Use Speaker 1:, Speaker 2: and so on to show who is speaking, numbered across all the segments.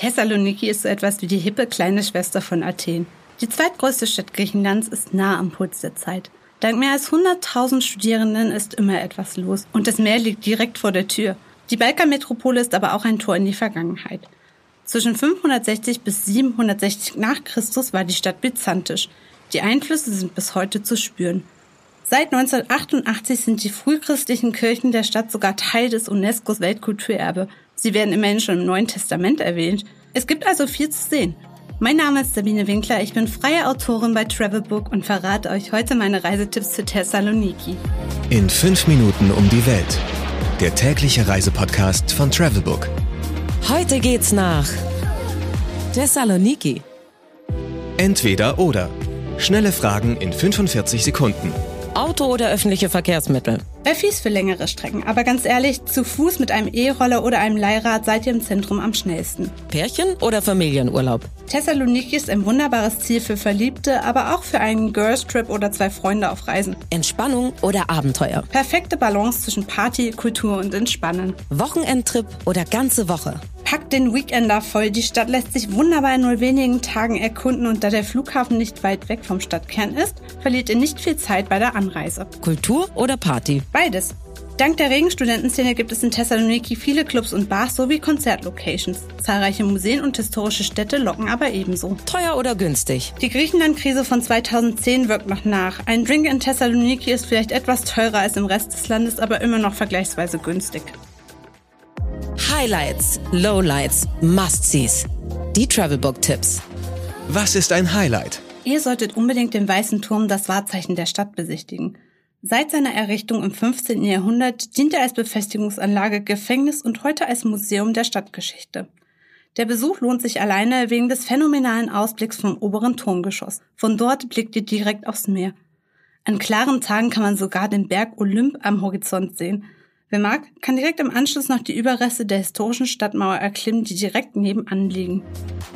Speaker 1: Thessaloniki ist so etwas wie die hippe kleine Schwester von Athen. Die zweitgrößte Stadt Griechenlands ist nah am Puls der Zeit. Dank mehr als 100.000 Studierenden ist immer etwas los und das Meer liegt direkt vor der Tür. Die Balkanmetropole ist aber auch ein Tor in die Vergangenheit. Zwischen 560 bis 760 nach Christus war die Stadt byzantisch. Die Einflüsse sind bis heute zu spüren. Seit 1988 sind die frühchristlichen Kirchen der Stadt sogar Teil des UNESCOs Weltkulturerbe. Sie werden immerhin schon im Neuen Testament erwähnt. Es gibt also viel zu sehen. Mein Name ist Sabine Winkler, ich bin freie Autorin bei Travelbook und verrate euch heute meine Reisetipps für Thessaloniki.
Speaker 2: In fünf Minuten um die Welt. Der tägliche Reisepodcast von Travelbook.
Speaker 3: Heute geht's nach Thessaloniki.
Speaker 2: Entweder oder. Schnelle Fragen in 45 Sekunden.
Speaker 3: Auto oder öffentliche Verkehrsmittel?
Speaker 1: Öffis für längere Strecken, aber ganz ehrlich, zu Fuß mit einem E-Roller oder einem Leihrad seid ihr im Zentrum am schnellsten.
Speaker 3: Pärchen oder Familienurlaub?
Speaker 1: Thessaloniki ist ein wunderbares Ziel für Verliebte, aber auch für einen Girls Trip oder zwei Freunde auf Reisen.
Speaker 3: Entspannung oder Abenteuer?
Speaker 1: Perfekte Balance zwischen Party, Kultur und Entspannen.
Speaker 3: Wochenendtrip oder ganze Woche?
Speaker 1: Packt den Weekender voll. Die Stadt lässt sich wunderbar in nur wenigen Tagen erkunden und da der Flughafen nicht weit weg vom Stadtkern ist, verliert ihr nicht viel Zeit bei der Anreise.
Speaker 3: Kultur oder Party?
Speaker 1: Beides. Dank der regen Studentenszene gibt es in Thessaloniki viele Clubs und Bars sowie Konzertlocations. Zahlreiche Museen und historische Städte locken aber ebenso.
Speaker 3: Teuer oder günstig?
Speaker 1: Die Griechenland-Krise von 2010 wirkt noch nach. Ein Drink in Thessaloniki ist vielleicht etwas teurer als im Rest des Landes, aber immer noch vergleichsweise günstig.
Speaker 3: Highlights, Lowlights, Must-Sees. Die Travelbook-Tipps.
Speaker 2: Was ist ein Highlight?
Speaker 1: Ihr solltet unbedingt den Weißen Turm, das Wahrzeichen der Stadt, besichtigen. Seit seiner Errichtung im 15. Jahrhundert dient er als Befestigungsanlage, Gefängnis und heute als Museum der Stadtgeschichte. Der Besuch lohnt sich alleine wegen des phänomenalen Ausblicks vom oberen Turmgeschoss. Von dort blickt ihr direkt aufs Meer. An klaren Tagen kann man sogar den Berg Olymp am Horizont sehen. Wer mag, kann direkt im Anschluss noch die Überreste der historischen Stadtmauer erklimmen, die direkt nebenan liegen.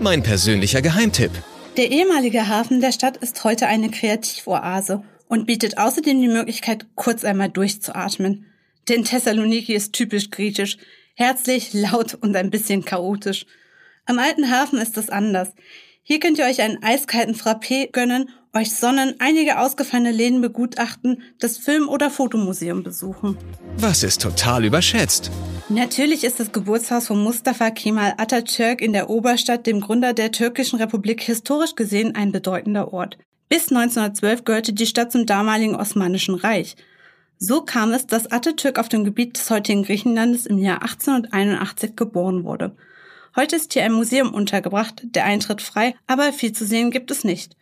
Speaker 2: Mein persönlicher Geheimtipp.
Speaker 1: Der ehemalige Hafen der Stadt ist heute eine Kreativoase und bietet außerdem die Möglichkeit, kurz einmal durchzuatmen. Denn Thessaloniki ist typisch griechisch, herzlich, laut und ein bisschen chaotisch. Am alten Hafen ist das anders. Hier könnt ihr euch einen eiskalten Frappé gönnen, euch sonnen, einige ausgefallene Läden begutachten, das Film- oder Fotomuseum besuchen.
Speaker 2: Was ist total überschätzt?
Speaker 1: Natürlich ist das Geburtshaus von Mustafa Kemal Atatürk in der Oberstadt, dem Gründer der türkischen Republik, historisch gesehen ein bedeutender Ort. Bis 1912 gehörte die Stadt zum damaligen Osmanischen Reich. So kam es, dass Atatürk auf dem Gebiet des heutigen Griechenlandes im Jahr 1881 geboren wurde. Heute ist hier ein Museum untergebracht, der Eintritt frei, aber viel zu sehen gibt es nicht.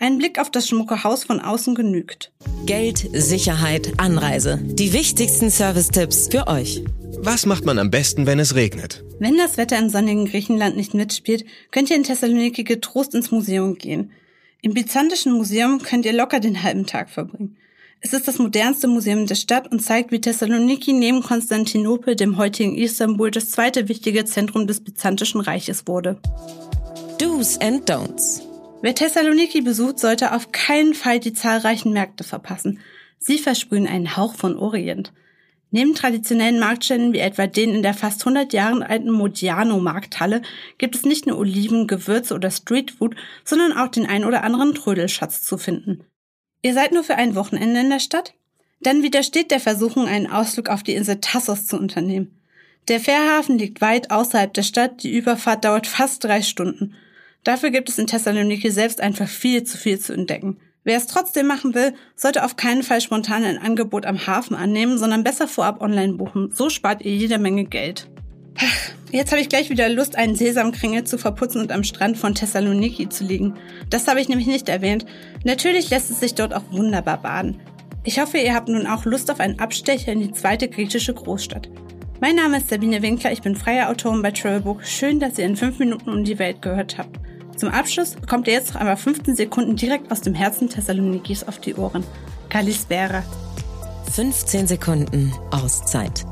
Speaker 1: Ein Blick auf das schmucke Haus von außen genügt.
Speaker 3: Geld, Sicherheit, Anreise. Die wichtigsten Service-Tipps für euch.
Speaker 2: Was macht man am besten, wenn es regnet?
Speaker 1: Wenn das Wetter im sonnigen Griechenland nicht mitspielt, könnt ihr in Thessaloniki getrost ins Museum gehen. Im Byzantischen Museum könnt ihr locker den halben Tag verbringen. Es ist das modernste Museum der Stadt und zeigt, wie Thessaloniki neben Konstantinopel, dem heutigen Istanbul, das zweite wichtige Zentrum des Byzantischen Reiches wurde.
Speaker 3: Do's and Don'ts.
Speaker 1: Wer Thessaloniki besucht, sollte auf keinen Fall die zahlreichen Märkte verpassen. Sie versprühen einen Hauch von Orient. Neben traditionellen Marktständen wie etwa den in der fast 100 Jahren alten Modiano-Markthalle gibt es nicht nur Oliven, Gewürze oder Streetfood, sondern auch den ein oder anderen Trödelschatz zu finden. Ihr seid nur für ein Wochenende in der Stadt? Dann widersteht der Versuchung, einen Ausflug auf die Insel Tassos zu unternehmen. Der Fährhafen liegt weit außerhalb der Stadt, die Überfahrt dauert fast drei Stunden. Dafür gibt es in Thessaloniki selbst einfach viel zu viel zu entdecken. Wer es trotzdem machen will, sollte auf keinen Fall spontan ein Angebot am Hafen annehmen, sondern besser vorab online buchen. So spart ihr jede Menge Geld. Jetzt habe ich gleich wieder Lust, einen Sesamkringel zu verputzen und am Strand von Thessaloniki zu liegen. Das habe ich nämlich nicht erwähnt. Natürlich lässt es sich dort auch wunderbar baden. Ich hoffe, ihr habt nun auch Lust auf einen Abstecher in die zweite griechische Großstadt. Mein Name ist Sabine Winkler, ich bin freie Autorin bei Travelbook. Schön, dass ihr in fünf Minuten um die Welt gehört habt. Zum Abschluss bekommt ihr jetzt noch einmal 15 Sekunden direkt aus dem Herzen Thessalonikis auf die Ohren. Kalispera.
Speaker 3: 15 Sekunden Auszeit.